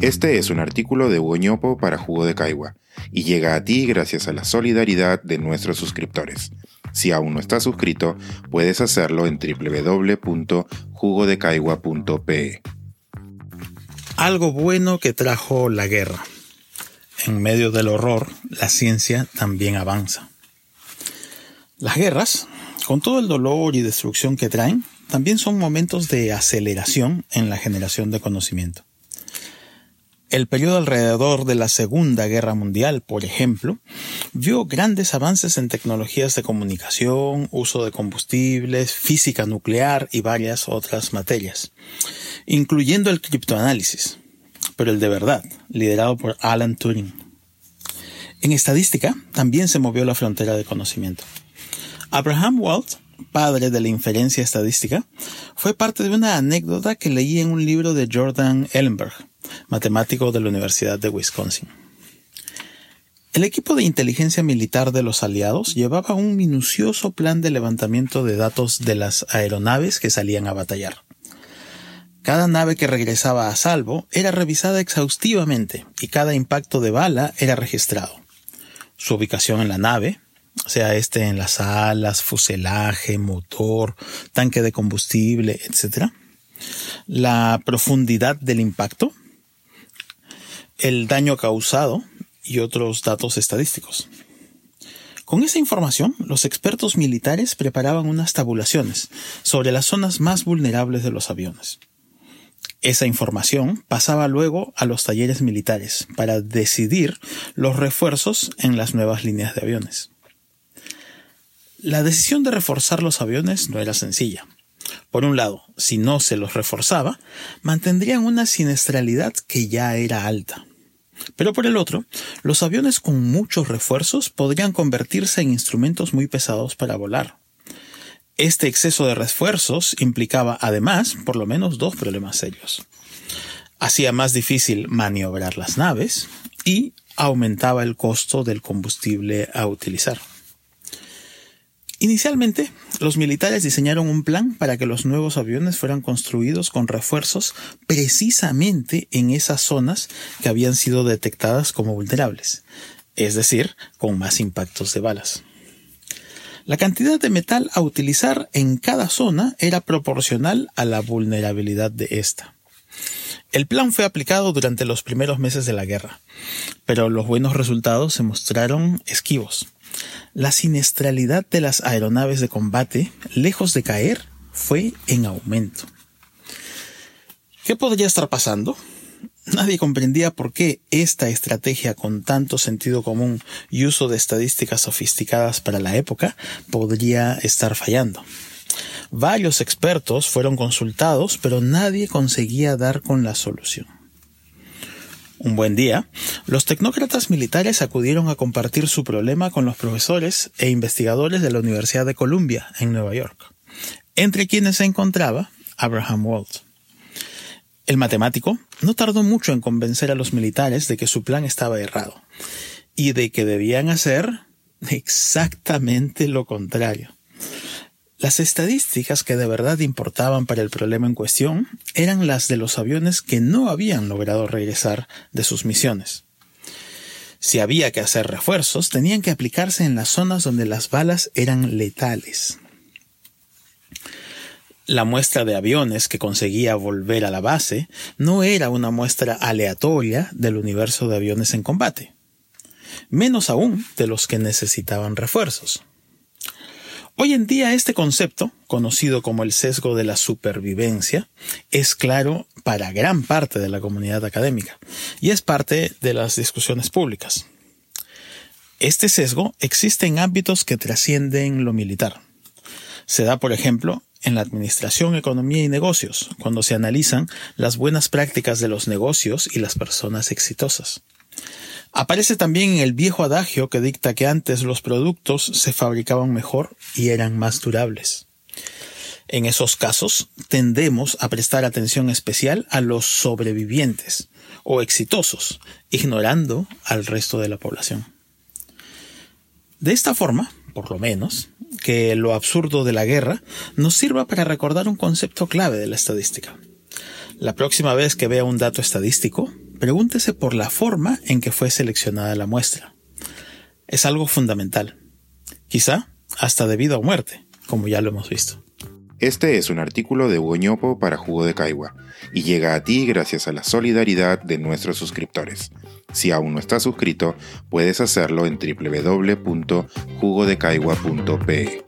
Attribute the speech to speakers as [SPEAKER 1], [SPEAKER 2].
[SPEAKER 1] Este es un artículo de Hugo para Jugo de Caigua y llega a ti gracias a la solidaridad de nuestros suscriptores. Si aún no estás suscrito, puedes hacerlo en www.jugodecaigua.pe.
[SPEAKER 2] Algo bueno que trajo la guerra. En medio del horror, la ciencia también avanza. Las guerras, con todo el dolor y destrucción que traen, también son momentos de aceleración en la generación de conocimiento. El periodo alrededor de la Segunda Guerra Mundial, por ejemplo, vio grandes avances en tecnologías de comunicación, uso de combustibles, física nuclear y varias otras materias, incluyendo el criptoanálisis, pero el de verdad, liderado por Alan Turing. En estadística también se movió la frontera de conocimiento. Abraham Walt, padre de la inferencia estadística, fue parte de una anécdota que leí en un libro de Jordan Ellenberg, matemático de la Universidad de Wisconsin. El equipo de inteligencia militar de los aliados llevaba un minucioso plan de levantamiento de datos de las aeronaves que salían a batallar. Cada nave que regresaba a salvo era revisada exhaustivamente y cada impacto de bala era registrado. Su ubicación en la nave, sea este en las alas, fuselaje, motor, tanque de combustible, etc. La profundidad del impacto, el daño causado y otros datos estadísticos. Con esa información, los expertos militares preparaban unas tabulaciones sobre las zonas más vulnerables de los aviones. Esa información pasaba luego a los talleres militares para decidir los refuerzos en las nuevas líneas de aviones. La decisión de reforzar los aviones no era sencilla. Por un lado, si no se los reforzaba, mantendrían una siniestralidad que ya era alta. Pero por el otro, los aviones con muchos refuerzos podrían convertirse en instrumentos muy pesados para volar. Este exceso de refuerzos implicaba además por lo menos dos problemas serios. Hacía más difícil maniobrar las naves y aumentaba el costo del combustible a utilizar. Inicialmente, los militares diseñaron un plan para que los nuevos aviones fueran construidos con refuerzos precisamente en esas zonas que habían sido detectadas como vulnerables, es decir, con más impactos de balas. La cantidad de metal a utilizar en cada zona era proporcional a la vulnerabilidad de esta. El plan fue aplicado durante los primeros meses de la guerra, pero los buenos resultados se mostraron esquivos. La siniestralidad de las aeronaves de combate, lejos de caer, fue en aumento. ¿Qué podría estar pasando? Nadie comprendía por qué esta estrategia con tanto sentido común y uso de estadísticas sofisticadas para la época podría estar fallando. Varios expertos fueron consultados, pero nadie conseguía dar con la solución. Un buen día, los tecnócratas militares acudieron a compartir su problema con los profesores e investigadores de la Universidad de Columbia en Nueva York, entre quienes se encontraba Abraham Walt. El matemático no tardó mucho en convencer a los militares de que su plan estaba errado y de que debían hacer exactamente lo contrario. Las estadísticas que de verdad importaban para el problema en cuestión eran las de los aviones que no habían logrado regresar de sus misiones. Si había que hacer refuerzos, tenían que aplicarse en las zonas donde las balas eran letales. La muestra de aviones que conseguía volver a la base no era una muestra aleatoria del universo de aviones en combate, menos aún de los que necesitaban refuerzos. Hoy en día este concepto, conocido como el sesgo de la supervivencia, es claro para gran parte de la comunidad académica y es parte de las discusiones públicas. Este sesgo existe en ámbitos que trascienden lo militar. Se da, por ejemplo, en la administración, economía y negocios, cuando se analizan las buenas prácticas de los negocios y las personas exitosas. Aparece también en el viejo adagio que dicta que antes los productos se fabricaban mejor y eran más durables. En esos casos tendemos a prestar atención especial a los sobrevivientes o exitosos, ignorando al resto de la población. De esta forma, por lo menos, que lo absurdo de la guerra nos sirva para recordar un concepto clave de la estadística. La próxima vez que vea un dato estadístico, pregúntese por la forma en que fue seleccionada la muestra. Es algo fundamental, quizá hasta debido a muerte, como ya lo hemos visto.
[SPEAKER 1] Este es un artículo de Hugo para Jugo de Caigua y llega a ti gracias a la solidaridad de nuestros suscriptores. Si aún no estás suscrito, puedes hacerlo en www.jugodecaigua.pe.